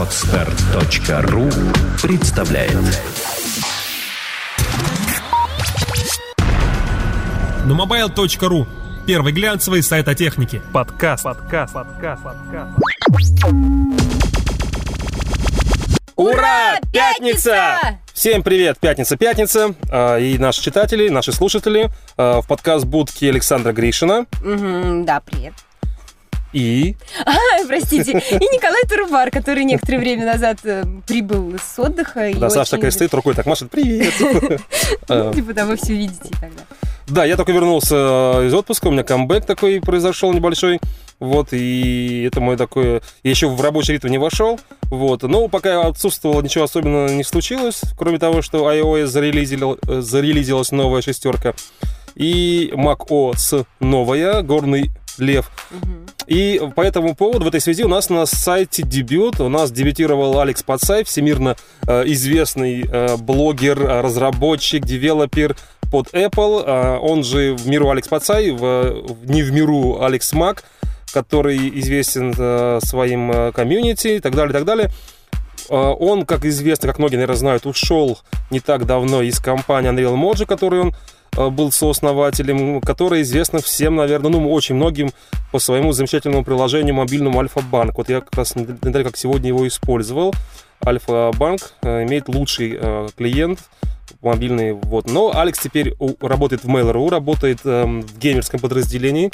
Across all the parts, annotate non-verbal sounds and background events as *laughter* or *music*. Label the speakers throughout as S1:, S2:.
S1: Отстар.ру представляет
S2: Numobile.ru Первый глянцевый сайт о технике. Подкаст. Подкаст. Подкаст. Подкаст.
S3: Ура! Пятница! Всем привет! Пятница, пятница. А, И наши читатели, наши слушатели а, в подкаст будки Александра Гришина.
S4: Мгм, да, привет.
S3: И
S4: А, простите. И Николай Турбар, который некоторое время назад э, прибыл с отдыха.
S3: да, Саша такая стоит, рукой так машет. Привет!
S4: Ну, Типа, да, вы все видите тогда.
S3: Да, я только вернулся э, из отпуска, у меня камбэк такой произошел небольшой. Вот, и это мой такой... Я еще в рабочий ритм не вошел. Вот, но пока я отсутствовал, ничего особенного не случилось, кроме того, что iOS зарелизил- э, зарелизилась новая шестерка. И macOS новая, горный лев. И по этому поводу в этой связи у нас на сайте дебют. У нас дебютировал Алекс Пацай, всемирно э, известный э, блогер, разработчик, девелопер под Apple. Э, он же в миру Алекс Пацай, в, не в миру Алекс Мак, который известен э, своим э, комьюнити и так далее, и так далее. Он, как известно, как многие, наверное, знают, ушел не так давно из компании Unreal Mojo, которой он был сооснователем, которая известна всем, наверное, ну, очень многим по своему замечательному приложению мобильному Альфа-банк. Вот я как раз неделю как сегодня его использовал. Альфа-банк э, имеет лучший э, клиент мобильный. Вот. Но Алекс теперь работает в Mail.ru, работает эм, в геймерском подразделении.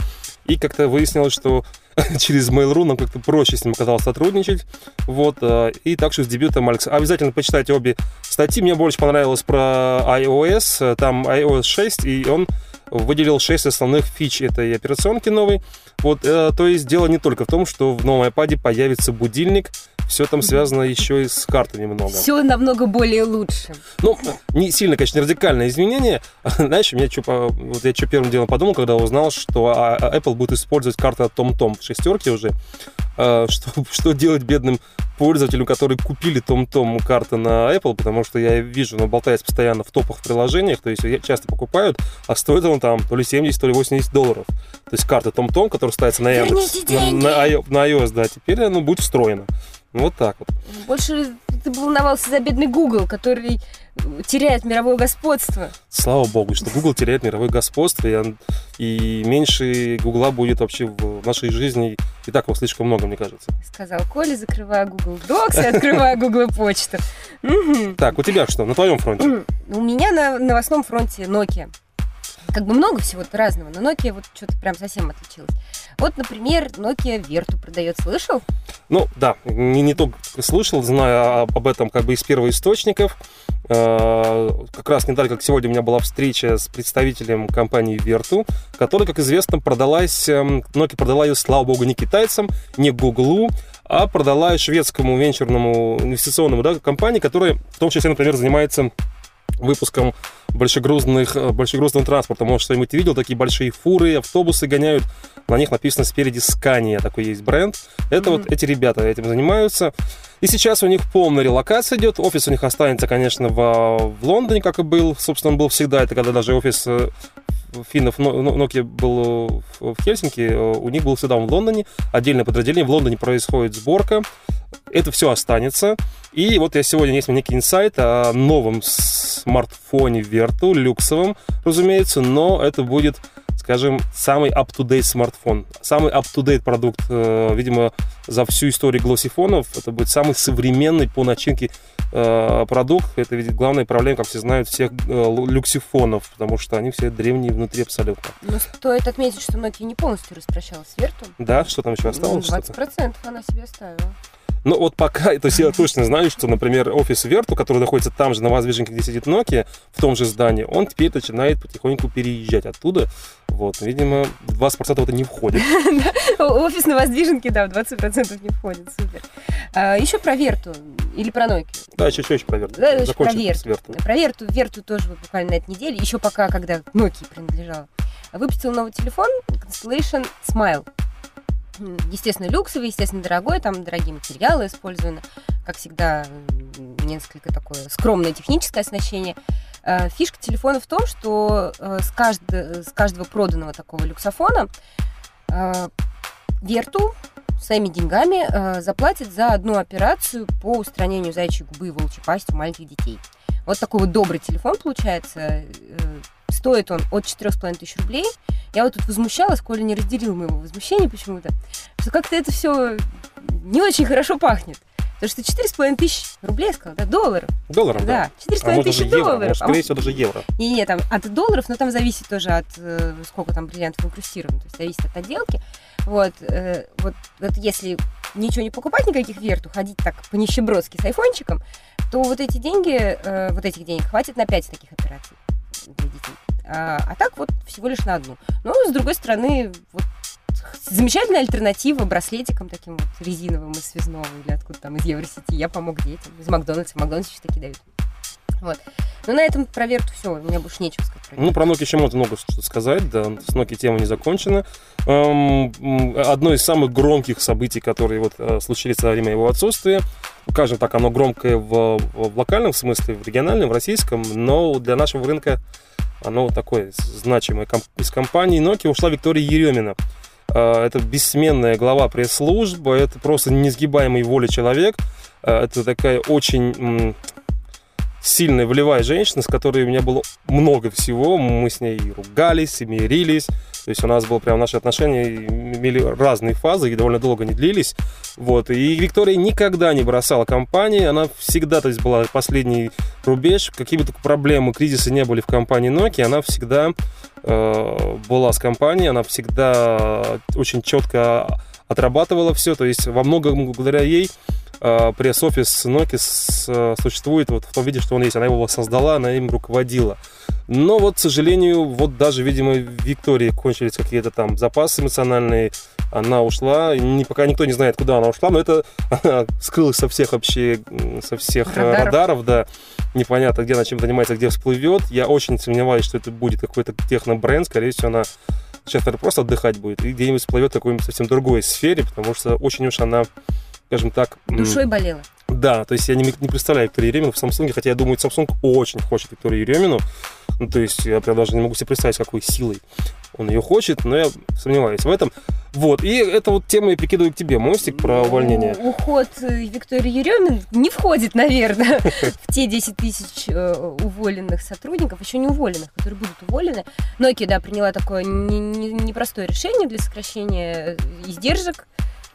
S3: И как-то выяснилось, что *laughs* через Mail.ru нам как-то проще с ним оказалось сотрудничать. Вот. э, И так что с дебютом Алекс. Обязательно почитайте обе статьи. Мне больше понравилось про iOS. Там iOS 6, и он выделил 6 основных фич этой операционки новой. Вот, э, то есть дело не только в том, что в новом iPad появится будильник, все там связано еще и с картами много.
S4: Все намного более лучше.
S3: Ну, не сильно, конечно, радикальное изменение. *laughs* Знаешь, меня что, вот я что первым делом подумал, когда узнал, что а, а, Apple будет использовать карты от TomTom в шестерке уже. А, *laughs* Что, что делать бедным пользователям, которые купили TomTom карты на Apple, потому что я вижу, она болтается постоянно в топах в приложениях, то есть часто покупают, а стоит он там то ли 70, то ли 80 долларов. То есть карта TomTom, которая ставится на Яндекс, на, на на iOS, да, теперь она будет встроена. Ну, Вот так вот.
S4: Больше ты волновался за бедный Google, который теряет мировое господство.
S3: Слава богу, что Google теряет мировое господство, и, и меньше Гугла будет вообще в нашей жизни. И так его слишком много, мне кажется.
S4: Сказал Коля, закрывая Google Docs и открывая Google почту.
S3: Так, у тебя что? На твоем фронте?
S4: У меня на новостном фронте Nokia. Как бы много всего разного, но Nokia вот что-то прям совсем отличилась. Вот, например, Nokia Vertu продает. Слышал?
S3: Ну, да, не, не только слышал, знаю об этом как бы из первоисточников. Э, Как раз не так, как сегодня у меня была встреча с представителем компании Vertu, которая, как известно, продалась, эм, Nokia продала ее, слава богу, не китайцам, не Гуглу, а продала шведскому венчурному инвестиционному да, компании, которая в том числе, например, занимается выпуском большегрузных, э, большегрузного транспорта. Может, что-нибудь видел, такие большие фуры, автобусы гоняют, на них написано спереди Scania, такой есть бренд. Это вот эти ребята этим занимаются. И сейчас у них полная релокация идет. Офис у них останется, конечно, в, в Лондоне, как и был. Собственно, он был всегда. Это когда даже офис э, финнов Но- Но- Nokia был в Хельсинки, э, у них был всегда в Лондоне. Отдельное подразделение. В Лондоне происходит сборка. Это все останется. И вот я сегодня есть некий инсайт о новом смартфоне Vertu, люксовом, разумеется, но это будет, скажем, самый up-to-date смартфон. Самый up-to-date продукт, э, видимо, за всю историю глоссифонов. Это будет самый современный по начинке продукт. Это ведь главная проблема, как все знают, всех э, люксифонов, потому что они все древние внутри абсолютно.
S4: Но стоит отметить, что Nokia не полностью распрощалась с Vertu.
S3: Да, что там еще
S4: Ну,
S3: осталось? что-то?
S4: 20% она себе оставила.
S3: Ну вот пока, то есть я точно знаю, что, например, офис Верту, который находится там же, на воздвиженке, где сидит Nokia, в том же здании, он теперь начинает потихоньку переезжать оттуда. Вот, видимо, 20% это не входит. *laughs*
S4: Офис на воздвиженке, да, в 20% не входит. Супер. А, еще про Верту. Или про Nokia.
S3: Да, еще чуть про Верту.
S4: Да, еще про Верту. Про Верту. Верту тоже буквально на этой неделе, еще пока, когда Nokia принадлежала, выпустил новый телефон Constellation Smile. Естественно, люксовый, естественно, дорогой, там дорогие материалы использованы. Как всегда, несколько такое скромное техническое оснащение. Э, Фишка телефона в том, что э, с, кажд- с каждого проданного такого люксофона э, Верту своими деньгами заплатит за одну операцию по устранению заячьей губы и волчьей пасти у маленьких детей. Вот такой вот добрый телефон получается. Стоит он от 4,5 тысяч рублей. Я вот тут возмущалась, Коля не разделил моего возмущения почему-то, что как-то это все не очень хорошо пахнет. Потому что 4,5 тысяч рублей, я сказала, да, долларов.
S3: Долларов,
S4: Да,
S3: да.
S4: 4,5
S3: А
S4: тысячи
S3: евро,
S4: долларов.
S3: может,
S4: А
S3: скорее всего, даже евро.
S4: не, не, там от долларов, но там зависит тоже от э, сколько там бриллиантов инкрустировано, то есть зависит от отделки. Вот, э, вот, вот если ничего не покупать, никаких верту, ходить так по нищебродски с айфончиком, то вот эти деньги, э, вот этих денег хватит на 5 таких операций для детей. А, а так вот всего лишь на одну. Но, с другой стороны, вот замечательная альтернатива браслетикам таким вот резиновым из связного или откуда там из Евросети. Я помог детям. Из Макдональдса. Макдональдс еще такие дают. Вот. Ну, на этом про Верту все. У меня больше нечего сказать про
S3: Ну, про Nokia еще можно много что сказать, да, с Nokia тема не закончена. Эм, Одно из самых громких событий, которые вот э, случились во время его отсутствия, скажем так, оно громкое в, в локальном смысле, в региональном, в российском, но для нашего рынка оно такое значимое. Из компании Nokia ушла Виктория Еремина. Э, Это бессменная глава пресс-службы, это просто несгибаемый воли человек. Э, Это такая очень сильная волевая женщина, с которой у меня было много всего. Мы с ней и ругались, и мирились. То есть у нас было прям наши отношения имели разные фазы и довольно долго не длились. Вот. И Виктория никогда не бросала компании. Она всегда, то есть, была последний рубеж. Какие бы только проблемы, кризисы не были в компании Nokia, она всегда э, была с компанией. Она всегда очень четко отрабатывала все. То есть во многом благодаря ей э, пресс-офис Nokia э, существует вот в том виде, что он есть. Она его создала, она им руководила. Но вот, к сожалению, вот даже, видимо, в Виктории кончились какие-то там запасы эмоциональные. Она ушла. И не, пока никто не знает, куда она ушла, но это *laughs* она скрылась со всех вообще, со всех э,
S4: Радаров.
S3: радаров, да. Непонятно, где она чем занимается, где всплывет. Я очень сомневаюсь, что это будет какой-то техно-бренд. Скорее всего, она сейчас, наверное, просто отдыхать будет. И где-нибудь всплывет в какой-нибудь совсем другой сфере, потому что очень уж она, скажем так...
S4: Душой болела.
S3: да, то есть я не, не представляю Викторию Еремину в Samsung, хотя я думаю, Samsung очень хочет Викторию Еремину. *laughs* Ну, то есть я прям даже не могу себе представить, какой силой он ее хочет, но я сомневаюсь в этом. Вот, и это вот тема я прикидываю к тебе, мостик про увольнение.
S4: Ну, Уход э, Виктории Еремин не входит, наверное, *laughs* в те 10 тысяч э, уволенных сотрудников, еще не уволенных, которые будут уволены. Nokia, да, приняла такое не- не- непростое решение для сокращения э, издержек,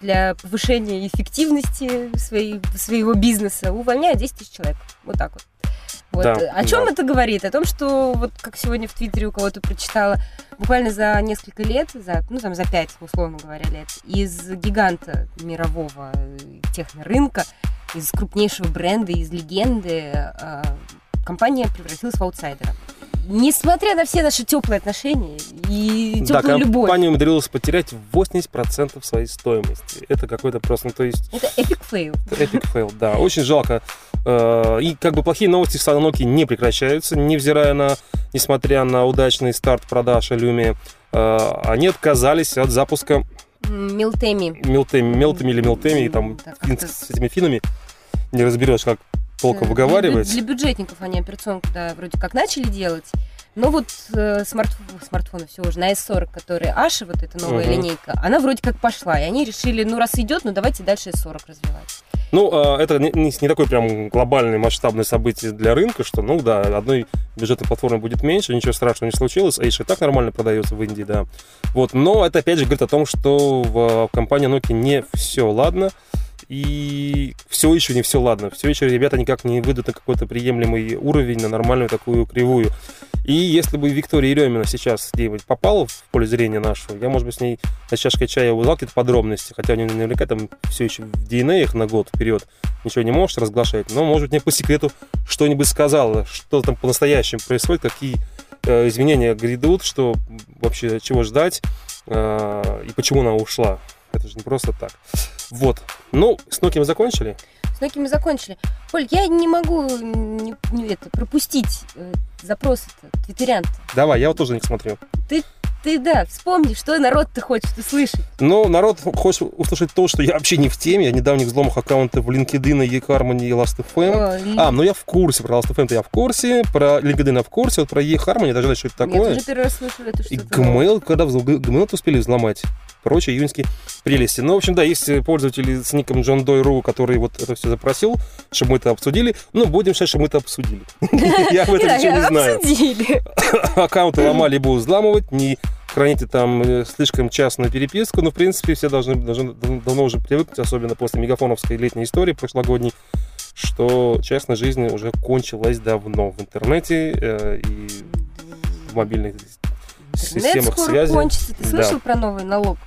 S4: для повышения эффективности своей, своего бизнеса, увольняет 10 тысяч человек. Вот так вот. Вот.
S3: Да,
S4: О чем
S3: да.
S4: это говорит? О том, что, вот как сегодня в Твиттере у кого-то прочитала, буквально за несколько лет, за, ну там за пять, условно говоря, лет, из гиганта мирового э, технорынка, из крупнейшего бренда, из легенды, э, компания превратилась в аутсайдера. Несмотря на все наши теплые отношения и
S3: Да,
S4: теплую любовь.
S3: компания умудрилась потерять 80% своей стоимости. Это какой-то просто, ну, то есть
S4: Это epic fail. *laughs*
S3: Epic fail, да, очень жалко. Э, И как бы плохие новости в Nokia не прекращаются, невзирая на, несмотря на удачный старт продаж Lumia, э, они отказались от запуска
S4: Meltemi.
S3: Meltemi, Meltemi или Meltemi, и там фин- с этими финами не разберешь, как толком
S4: Э,
S3: выговаривать.
S4: Для, бю- для бюджетников они операционку, да, вроде как начали делать. Но вот э, смартф- смартфоны все уже на S40, который Asha, вот эта новая
S3: Мгм.
S4: линейка, она вроде как пошла. И они решили, ну раз идет, ну давайте дальше S40 развивать.
S3: Ну, э, это не, не- не такое прям глобальное масштабное событие для рынка, что, ну да, одной бюджетной платформы будет меньше, ничего страшного не случилось, а и так нормально продается в Индии, да. Вот, но это опять же говорит о том, что в, компании Nokia не все ладно, и все еще не все ладно. Все еще ребята никак не выйдут на какой-то приемлемый уровень, на нормальную такую кривую. И если бы Виктория Еремина сейчас где-нибудь попала в поле зрения нашу, я, может быть, с ней за чашкой чая узнал какие-то подробности, хотя у нее наверняка там все еще в DNA на год вперед ничего не может разглашать, но, может быть, мне по секрету что-нибудь сказала, что там по-настоящему происходит, какие э, изменения грядут, что вообще чего ждать э, и почему она ушла. Это же не просто так. Вот. Ну, с Nokia мы закончили.
S4: С Nokia мы закончили. Оль, я не могу не, не это, пропустить э, запросы-то, твиттерян
S3: Давай, я вот тоже не смотрю.
S4: Ты, да, вспомни, что народ-то хочет услышать.
S3: Но народ хочет услышать то, что я вообще не в теме. Я недавних взломах аккаунтов в LinkedIn, eHarmony и Last.fm.
S4: О, и-
S3: А, ну я в курсе. Про Last.fm-то я в курсе. Про LinkedIn я в курсе. Вот про eHarmony я даже знаю, что это
S4: Я
S3: такое.
S4: тоже первый раз слышу это
S3: И
S4: что-то. новое.
S3: Gmail, когда Gmail успели взломать. Прочие июньские. Прелести. Ну, в общем, да, есть пользователи с ником John Doe.ru, который вот это все запросил, чтобы мы это обсудили. Ну, будем считать, что мы это обсудили. *laughs* Я об этом ничего не знаю. *laughs* Аккаунты ломали будут взламывать, не храните там э, слишком частную переписку, но, в принципе, все должны, должны давно уже привыкнуть, особенно после мегафоновской летней истории прошлогодней, что частная жизнь уже кончилась давно в интернете э, и в мобильных системах
S4: скоро
S3: связи.
S4: кончится. Ты
S3: Да.
S4: слышал про новый налог,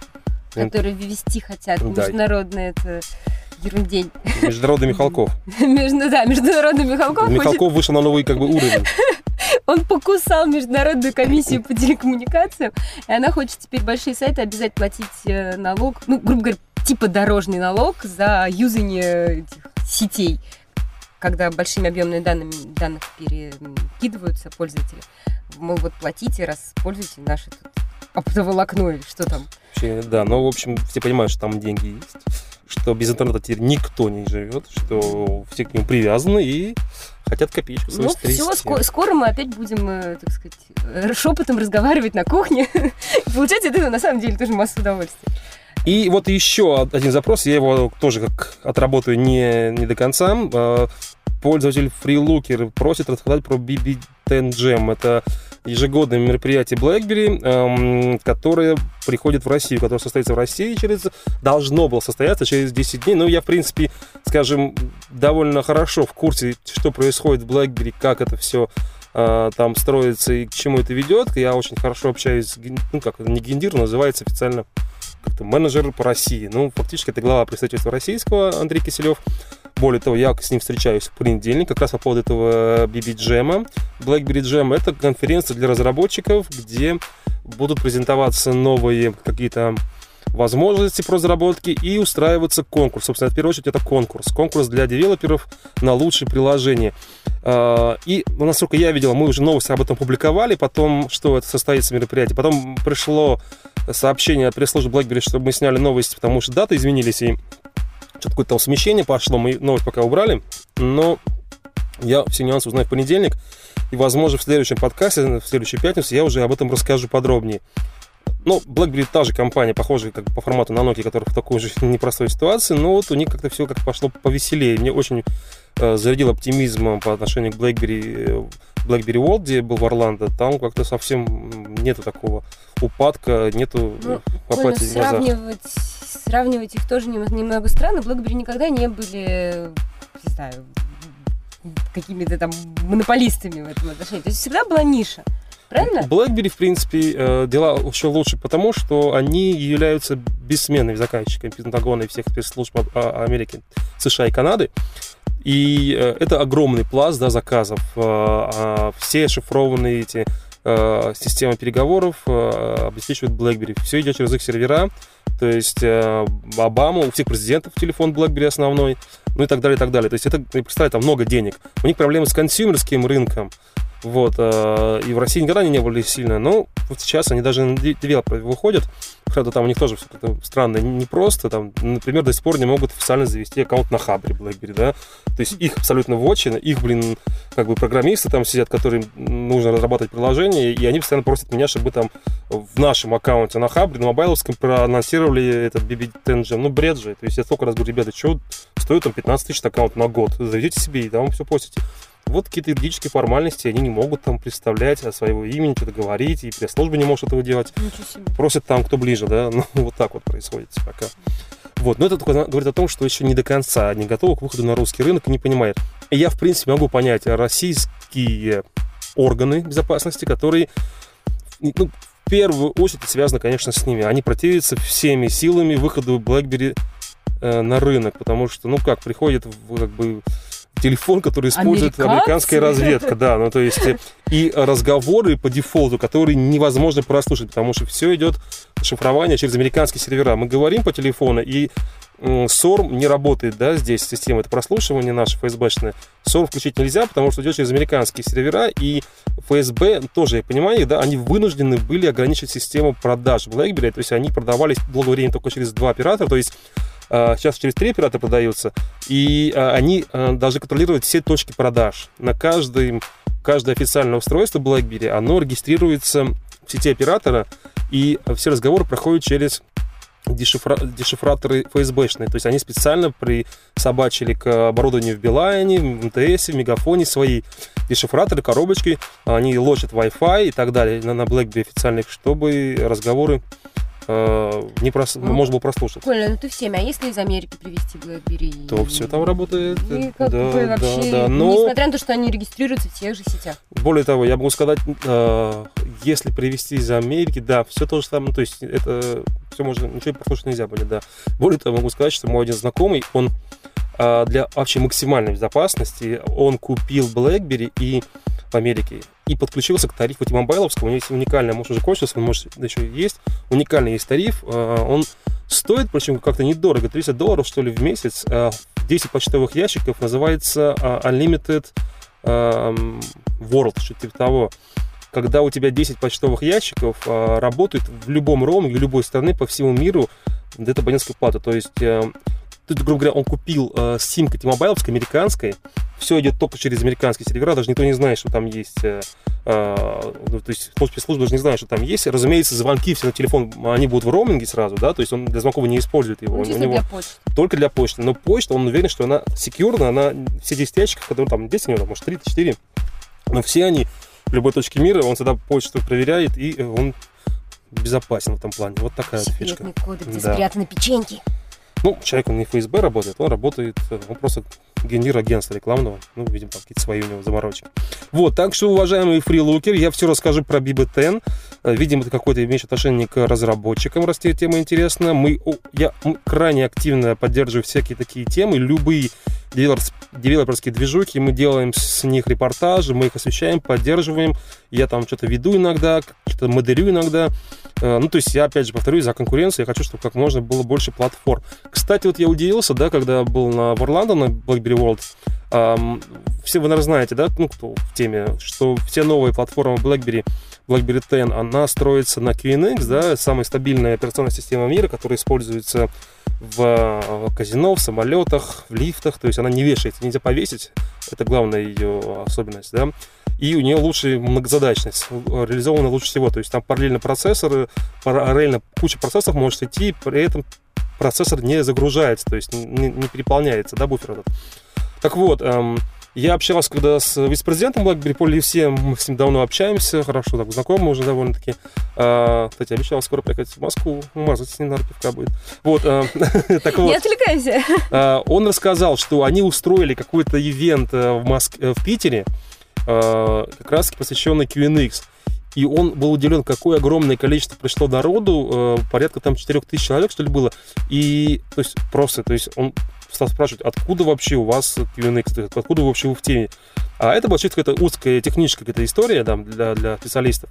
S4: Который ввести хотят?
S3: Да.
S4: Международный это ерундень.
S3: Международный Михалков. *laughs*
S4: Между, да, международный Михалков хочет
S3: Михалков вышел на новый как бы уровень. *laughs*
S4: Он покусал Международную комиссию по телекоммуникациям, и она хочет теперь большие сайты обязать платить э, налог, ну, грубо говоря, типа дорожный налог за юзание этих сетей, когда большими объемными данными, данных перекидываются пользователи. Мол, вот платите, раз пользуете наши тут оптоволокно или что там.
S3: Вообще, да, но, в общем, все понимают, что там деньги есть, что без интернета теперь никто не живет, что все к нему привязаны и хотят копеечку свою
S4: Ну, все, скоро мы опять будем, э, так сказать, э, шепотом разговаривать на кухне. *laughs* Получать этого на самом деле тоже массу удовольствия.
S3: И вот еще один запрос, я его тоже как отработаю не, не до конца. Э, Пользователь FreeLooker просит рассказать про BB10 Jam. Это ежегодное мероприятие BlackBerry, эм, которое приходит в Россию, которое состоится в России через... Должно было состояться через 10 дней. Но я, в принципе, скажем, довольно хорошо в курсе, что происходит в BlackBerry, как это все там строится и к чему это ведет. Я очень хорошо общаюсь Ну, как не гендир, называется официально как-то менеджер по России. Ну, фактически это глава представительства российского Андрей Киселев. Более того, я с ним встречаюсь в понедельник как раз по поводу этого BB Jam. BlackBerry Jam — это конференция для разработчиков, где будут презентоваться новые какие-то возможности по разработке и устраиваться конкурс. Собственно, в первую очередь это конкурс. Конкурс для девелоперов на лучшее приложение. А, И, ну, насколько я видел, мы уже новости об этом публиковали, потом, что это состоится мероприятие. Потом пришло сообщение от пресс-службы BlackBerry, чтобы мы сняли новости, потому что даты изменились, и что-то какое-то там смещение пошло, мы новость пока убрали, но я все нюансы узнаю в понедельник, и, возможно, в следующем подкасте, в следующую пятницу я уже об этом расскажу подробнее. Ну, BlackBerry та же компания, похожая как бы по формату на Nokia, которая в такой же *laughs* непростой ситуации, но вот у них как-то все как пошло повеселее. Мне очень э, зарядил оптимизмом по отношению к BlackBerry, э, BlackBerry World, где я был в Орландо. Там как-то совсем нету такого упадка, нету
S4: Ну,
S3: э, апатии в глазах.
S4: сравнивать, сравнивать их тоже нем- немного странно. BlackBerry никогда не были, не знаю, какими-то там монополистами в этом отношении. То есть всегда была ниша. Правильно?
S3: BlackBerry, в принципе, э, дела еще лучше, потому что они являются бессменными заказчиками Пентагона и всех спецслужб а- Америки, США и Канады. И э, это огромный пласт да, заказов. Э, а Все шифрованные эти системы переговоров обеспечивает BlackBerry. Все идет через их сервера. То есть э, Обама, у всех президентов телефон BlackBerry основной, ну и так далее, и так далее. То есть это, представляете, там много денег. У них проблемы с консюмерским рынком. Вот, э, и в России никогда они не были сильно, но вот сейчас они даже на девелопер выходят, правда, там у них тоже все странно, непросто, там, например, до сих пор не могут официально завести аккаунт на Хабре BlackBerry, да, то есть их абсолютно вотчина, их, блин, как бы программисты там сидят, которым нужно разрабатывать приложение, и они постоянно просят меня, чтобы там в нашем аккаунте на Хабре, на мобайловском проанонсировали этот BB10 Jam, ну, бред же, то есть я столько раз говорю, ребята, что стоит там 15 тысяч аккаунт на год, заведите себе и там все постите. Вот какие-то юридические формальности, они не могут там представлять от своего имени, что-то говорить, и пресс-служба не может этого делать. Просят там, кто ближе, да, *laughs* ну, вот так вот происходит пока. Вот, но это только говорит о том, что еще не до конца не готовы к выходу на русский рынок и не понимает. И я, в принципе, могу понять российские органы безопасности, которые, ну, первую очередь связаны, конечно, с ними. Они противятся всеми силами выходу BlackBerry э, на рынок, потому что, ну как, приходит в, как бы телефон, который использует
S4: Американцы?
S3: американская разведка, да, ну то есть э, и разговоры по дефолту, которые невозможно прослушать, потому что все идет шифрование через американские сервера. Мы говорим по телефону, и м, SORM не работает, да, здесь система, это прослушивание наше ФСБшное. SORM включить нельзя, потому что идет через американские сервера, и ФСБ, тоже, я понимаю, да, они вынуждены были ограничить систему продаж BlackBerry, то есть они продавались долгое время только через два оператора, то есть а, сейчас через три оператора продаются, и а, они а, должны контролировать все точки продаж. На каждый, каждое официальное устройство BlackBerry, оно регистрируется в сети оператора, и все разговоры проходят через дешифра... дешифраторы ФСБшные. То есть они специально присобачили к оборудованию в Билайне, в МТС, в Мегафоне свои дешифраторы, коробочки. Они лочат Wi-Fi и так далее на, на BlackBerry официальных, чтобы разговоры э, не прос...
S4: Ну,
S3: можно было прослушать.
S4: Коля, ну ты в теме, а если из Америки привезти BlackBerry?
S3: То все там работает.
S4: И как
S3: да,
S4: бы
S3: да,
S4: вообще,
S3: да. Но
S4: несмотря на то, что они регистрируются в тех же сетях.
S3: более того, я могу сказать, э, если привезти из Америки, да, все то же самое, то есть это все можно, ничего послушать нельзя будет, да. Более того, могу сказать, что мой один знакомый, он э, для вообще максимальной безопасности, он купил BlackBerry и в Америке и подключился к тарифу T-Mobile'овскому. У него есть уникальный, может уже кончился, он может еще есть. Уникальный есть тариф. э, Он стоит, причем как-то недорого, 30 долларов, что ли, в месяц. э, 10 почтовых ящиков называется э, Unlimited World, что-то типа того. Когда у тебя 10 почтовых ящиков э, работают в любом роуминге, любой страны по всему миру, это абонентская плата. То есть э, Тут, грубо говоря, он купил э, симку T-Mobile американской. Все идет только через американский сервера. Даже никто не знает, что там есть. Э, э, ну, то есть спецслужбы даже не знают, что там есть. Разумеется, звонки все на телефон, они будут в роуминге сразу, да, то есть он для звонков не использует его.
S4: Ну,
S3: У него
S4: для почты.
S3: только для почты. Но почта, он уверен, что она секьюрна, она все 10 ящиков, которые там 10 у него, может 3-4, но все они в любой точке мира, он всегда почту проверяет, и он безопасен в этом плане. Вот такая вот фишка.
S4: Секретный код, где
S3: Да.
S4: спрятаны печеньки.
S3: Ну, человек, он не ФСБ работает, он работает, э, он просто генер агентства рекламного. Ну, видимо, там какие-то свои у него заморочки. Вот, так что, уважаемый фрилукер, я все расскажу про BB10. Э, Видимо, это какое-то имеешь отношение к разработчикам, раз тебе тема интересна. Мы, я крайне активно поддерживаю всякие такие темы, любые девелоперские движухи, мы делаем с них репортажи, мы их освещаем, поддерживаем. Я там что-то веду иногда, что-то модерю иногда. Э, Ну, то есть я, опять же, повторюсь, за конкуренцию. Я хочу, чтобы как можно было больше платформ. Кстати, вот я удивился, да, когда был на в Орландо, на BlackBerry World. Ам, все вы, наверное, знаете, да, ну, кто в теме, что все новые платформы BlackBerry, BlackBerry 10, она строится на QNX, да, самая стабильная операционная система мира, которая используется в казино, в самолетах, в лифтах, то есть она не вешается, нельзя повесить, это главная ее особенность, да, и у нее лучшая многозадачность, реализована лучше всего, то есть там параллельно процессоры, параллельно куча процессоров может идти, при этом процессор не загружается, то есть не, не переполняется, да, буфер этот. Так вот, эм, я общался когда с вице-президентом BlackBerry Полли все, мы с ним давно общаемся, хорошо так знакомы уже довольно-таки. А, кстати, обещал скоро приехать в Москву, умазать с ним, наверное, пивка будет. Вот, э, *laughs* так вот.
S4: Не отвлекайся.
S3: А, Он рассказал, что они устроили какой-то ивент э, в, Моск... э, в Питере, э, как раз посвященный QNX. И он был удивлен, какое огромное количество пришло народу, э, порядка там 4000 человек, что ли, было. И, то есть, просто, то есть, он стал спрашивать, откуда вообще у вас QNX, откуда вообще вы в теме. А это была чисто какая-то узкая техническая какая-то история да, для, для специалистов.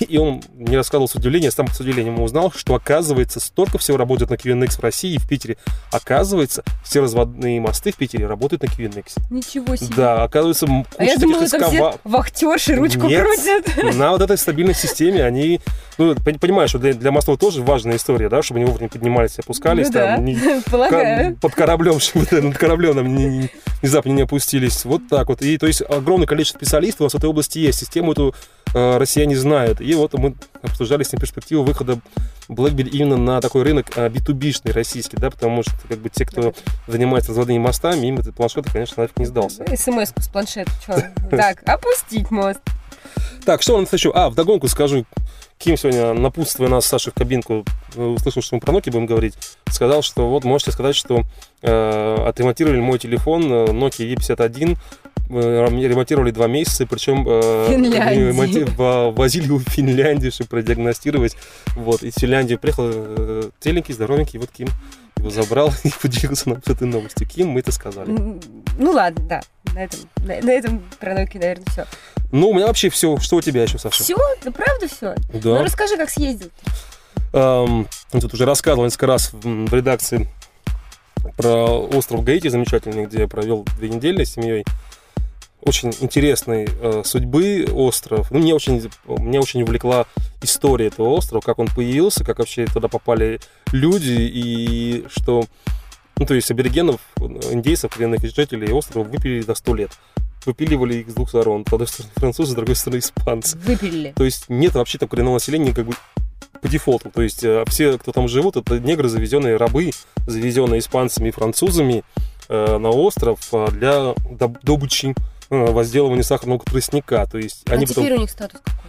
S3: И, и он мне рассказывал с удивлением, сам с удивлением узнал, что оказывается столько всего работает на QNX в России и в Питере. Оказывается, все разводные мосты в Питере работают на QNX.
S4: Ничего себе.
S3: Да, оказывается, м,
S4: А я
S3: куча
S4: думала,
S3: таких
S4: там все вахтерши ручку
S3: Нет.
S4: крутят. *laughs*
S3: на вот этой стабильной системе они, ну, пон- понимаешь, что для, для мостов тоже важная история, да, чтобы они вовремя поднимались и опускались,
S4: Ну да,
S3: там, не- *laughs*
S4: полагаю.
S3: ка- под кораблем, *laughs* чтобы да, над кораблем там не- не- внезапно не опустились. Вот так вот. И то есть огромное количество специалистов у нас в этой области есть. Систему эту э, россияне знают. И вот мы обсуждали с ним перспективу выхода BlackBerry именно на такой рынок э, B2B-шный российский, да, потому что как бы те, кто занимается разводными мостами, им этот планшет, конечно, нафиг не сдался.
S4: СМС-ку с планшета. чё? *laughs* Так, опустить мост.
S3: Так, что у нас еще? А, вдогонку скажу. Ким сегодня, напутствуя нас, Саша, в кабинку, э, услышал, что мы про Nokia будем говорить, сказал, что вот можете сказать, что э, отремонтировали мой телефон э, Nokia E51, ремонтировали два месяца, причем э, во- возили в Финляндию, чтобы продиагностировать. Вот, из Финляндии приехал э, теленький, здоровенький, вот Ким его забрал *laughs* и поделился нам с этой новостью. Ким, мы это сказали.
S4: Ну ладно, да. На этом, на, на этом про Nokia, наверное, все.
S3: Ну, у меня вообще все. Что у тебя еще, Саша?
S4: Все? Да правда все?
S3: Да.
S4: Ну расскажи, как съездил.
S3: Эм, тут уже рассказывал несколько раз в, в редакции про остров Гаити замечательный, где я провел две недели с семьей. Очень интересной э, судьбы остров. Ну, мне очень, меня очень увлекла история этого острова, как он появился, как вообще туда попали люди, и что, ну, то есть аборигенов, индейцев, коренных жителей острова выпилили до 100 лет. Выпиливали их с двух сторон. С одной стороны французы, с другой стороны испанцы.
S4: Выпилили.
S3: То есть нет вообще там коренного населения, как бы по дефолту. То есть э, все, кто там живут, это негры, завезенные рабы, завезенные испанцами и французами э, на остров э, для доб- добычи возделывания сахарного тростника. То есть
S4: А
S3: они
S4: теперь
S3: потом...
S4: у них статус какой?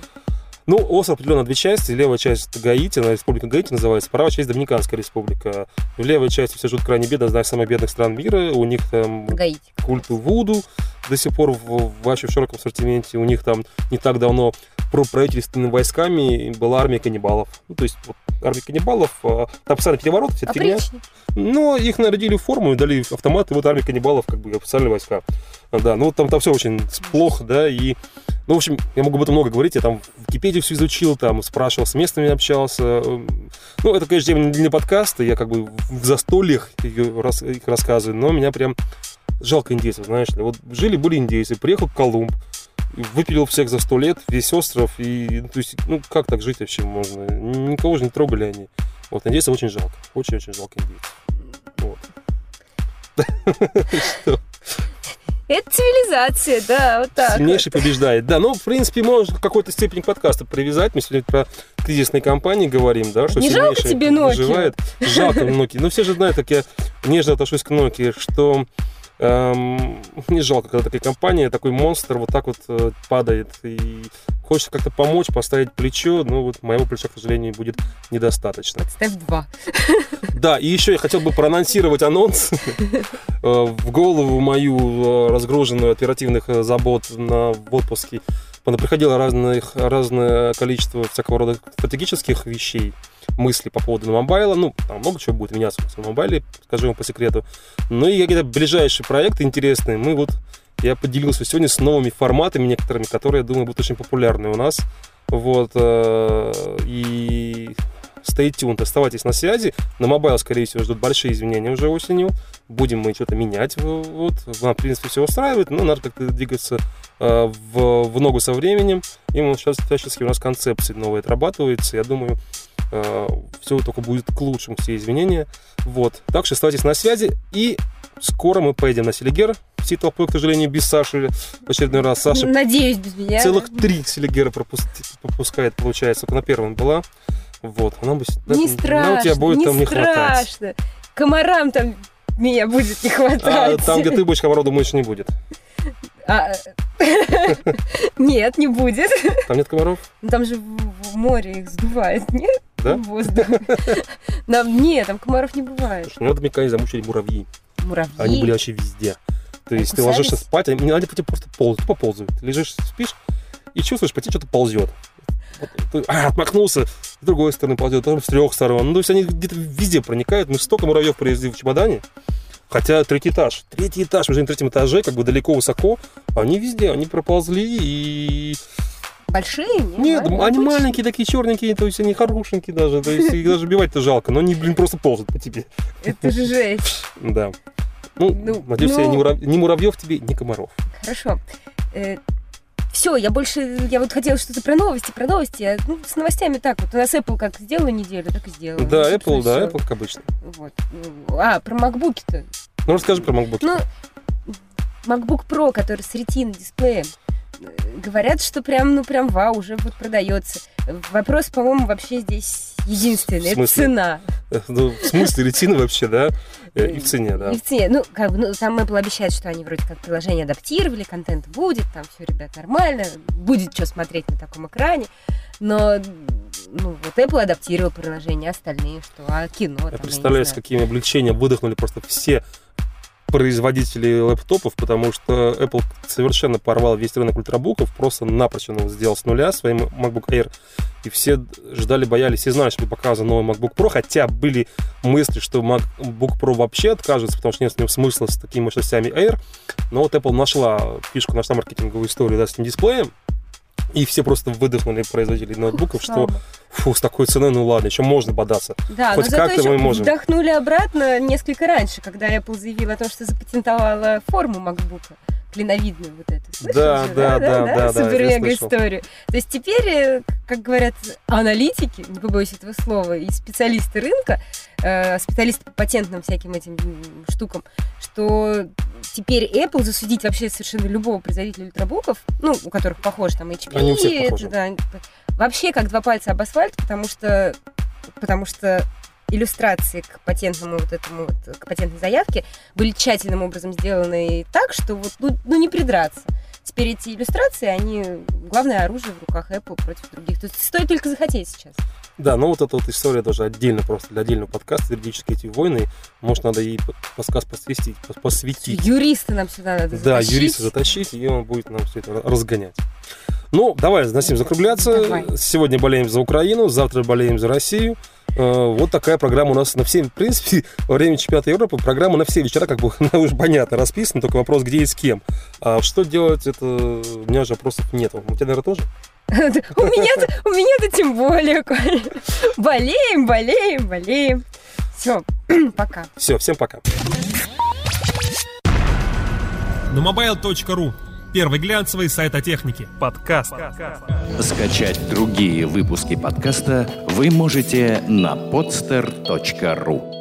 S3: Ну, остров определенно две части. Левая часть Гаити, она республика Гаити называется, правая часть Доминиканская республика. В левой части все живут крайне бедно, одна из самых бедных стран мира. У них там
S4: Гаити.
S3: культ Вуду до сих пор в, вообще в широком ассортименте. У них там не так давно про правительственными войсками была армия каннибалов. Ну, то есть вот, армия каннибалов, а, там постоянно переворот, вся фигня. Но их нарядили в форму и дали автоматы, вот армия каннибалов, как бы официальные войска. Да, ну там, там все очень плохо, да, и, ну, в общем, я могу об этом много говорить, я там в Википедию все изучил, там спрашивал, с местными общался. Ну, это, конечно, тема не для подкаста, я как бы в застольях её рас- их рассказываю, но меня прям жалко индейцев, знаешь ли. Вот жили-были индейцы, приехал Колумб, выпилил всех за сто лет, весь остров, и, то есть, ну, как так жить вообще можно? Никого же не трогали они. Вот, индейцев очень жалко, очень-очень жалко индейцев. Вот. *laughs* Что?
S4: Это цивилизация, да, вот так.
S3: Сильнейший побеждает. Да, ну, в принципе, можно какой-то степени к подкасту привязать. Мы сегодня про кризисные компании говорим, да, что
S4: Не жалко тебе Nokia?
S3: выживает. Жалко Nokia. Ну, все же знают, как я нежно отношусь к Nokia, что эм, не жалко, когда такая компания, такой монстр вот так вот э, падает. И хочется как-то помочь, поставить плечо, но вот моего плеча, к сожалению, будет недостаточно.
S4: Ставь два.
S3: Да, и еще я хотел бы проанонсировать анонс э, в голову мою, э, разгруженную оперативных э, забот на в отпуске. Приходило разных, разное количество всякого рода стратегических вещей, мыслей по поводу мобайла. Ну, там много чего будет меняться в мобайле, скажу вам по секрету. Ну и какие-то ближайшие проекты интересные. Мы вот, я поделился сегодня с новыми форматами некоторыми, которые, я думаю, будут очень популярны у нас. Вот, э, и stay tuned, оставайтесь на связи. На mobile, скорее всего, ждут большие изменения уже осенью. Будем мы что-то менять. Вот. Нам, в принципе, все устраивает, но надо как-то двигаться э, в, в ногу со временем. И мы сейчас всячески у нас концепции новые отрабатываются. Я думаю, все только будет к лучшему, все изменения. Вот. Так что оставайтесь на связи. И скоро мы поедем на Селигер. Всей толпой, к сожалению, без Саши в очередной раз. Саша
S4: Надеюсь, без меня.
S3: целых
S4: да?
S3: три Селигера пропусти- пропускает, получается. На первом была. Вот. Она бы...
S4: Не
S3: да,
S4: страшно,
S3: нам тебя будет
S4: не
S3: там не хватать.
S4: страшно. Комарам там меня будет не
S3: А
S4: хватать.
S3: там, где ты будешь, комаров, думаешь, не будет. *laughs*
S4: А, *laughs* Нет, не будет.
S3: Там нет комаров?
S4: Ну, Там же в море их сдувает, нет?
S3: Да?
S4: Воздух. *laughs* Нам, нет, там комаров не бывает.
S3: Слушай, меня домика не замучили муравьи.
S4: Муравьи.
S3: Они были вообще везде. То есть ты ложишься спать, они, по тебе просто ползают, тупо ползают. Ты лежишь, спишь, и чувствуешь, по тебе что-то ползет. Вот а, отмахнулся, с другой стороны ползет, потом с трех сторон. Ну, то есть они где-то везде проникают. Мы столько муравьев привезли в чемодане. Хотя третий этаж. Третий этаж, мы же на третьем этаже, как бы далеко, высоко. Они везде, они проползли и...
S4: Большие? Нет,
S3: Нет, они маленькие, такие черненькие, то есть они хорошенькие даже. То есть их даже убивать-то жалко, но они, блин, просто ползают по тебе.
S4: Это же жесть.
S3: Да. Ну,
S4: Ну,
S3: надеюсь,
S4: ну-
S3: я мурав... ни муравьев тебе, ни комаров.
S4: Хорошо. все, я больше, я вот хотела что-то про новости, про новости. а, ну, с новостями так вот. У нас Apple как сделала неделю, так и сделала.
S3: Да,
S4: Ну,
S3: Apple, да,
S4: всё.
S3: Apple, как обычно.
S4: Вот. Ну, А, про MacBook-то.
S3: Ну, расскажи про MacBook.
S4: Ну, MacBook Pro, который с ретиной дисплеем. Э, Говорят, что прям, ну прям вау, уже вот продается. Вопрос, по-моему, вообще здесь единственный. Это цена.
S3: Ну, в смысле ретины вообще, да? Э, И в цене, да.
S4: И в цене. Ну, как бы, ну, там Apple обещает, что они вроде как приложение адаптировали, контент будет, там все, ребят, нормально, будет что смотреть на таком экране. Но, ну, вот Apple адаптировал приложение, остальные что? А кино там,
S3: Я
S4: не
S3: представляю, с
S4: знаю.
S3: какими облегчением выдохнули просто все производители лэптопов, потому что Apple совершенно порвал весь рынок ультрабуков, просто напрочь его сделал с нуля своим MacBook Air, и все ждали, боялись, все знали, что показан новый MacBook Pro, хотя были мысли, что MacBook Pro вообще откажется, потому что нет с ним смысла с такими мощностями Air, но вот Apple нашла фишку, нашла маркетинговую историю да, с этим дисплеем, и все просто выдохнули производители ноутбуков, что фу, с такой ценой, ну ладно, еще можно бодаться.
S4: Да,
S3: Хоть как-то мы можем.
S4: вдохнули обратно несколько раньше, когда Apple заявила о том, что запатентовала форму MacBook, клиновидную вот эту. Слышал
S3: Да, да, да, да, да,
S4: Супер
S3: я
S4: мега
S3: слышал.
S4: историю. То есть теперь, э, как говорят аналитики, не побоюсь этого слова, и специалисты рынка, э, специалисты по патентным всяким этим штукам, что теперь Apple засудить вообще совершенно любого производителя ультрабуков, ну, у которых похож там HP,
S3: Они у всех похожи.
S4: да, вообще как два пальца об асфальт, потому что, потому что иллюстрации к патентному вот этому вот, к патентной заявке были тщательным образом сделаны так, что вот ну, ну не придраться. Теперь эти иллюстрации, они главное оружие в руках Apple против других. То есть стоит только захотеть сейчас.
S3: Да, ну вот эта вот история тоже отдельно, просто для отдельного подкаста, юридические эти войны. Может, надо ей подкаст посвятить. посвятить.
S4: Юристы нам сюда надо
S3: Да, юристы затащить, и он будет нам все это разгонять. Ну, давай, начнем закругляться.
S4: Давай.
S3: Сегодня болеем за Украину, завтра болеем за Россию. Э, Вот такая программа у нас на все, в принципе, *laughs* во время чемпионата Европы программа на все вечера, как бы, *laughs* она уже понятно расписана, только вопрос, где и с кем. А что делать, это у меня же вопросов нет. У тебя, наверное, тоже? *laughs*
S4: У меня-то, у меня-то тем более. Болеем, болеем, болеем. Все, *clears throat* пока.
S3: Все, всем пока.
S2: На mobile.ru Первый глянцевый сайт о технике. Подкаст.
S1: Скачать другие выпуски подкаста вы можете на podster.ru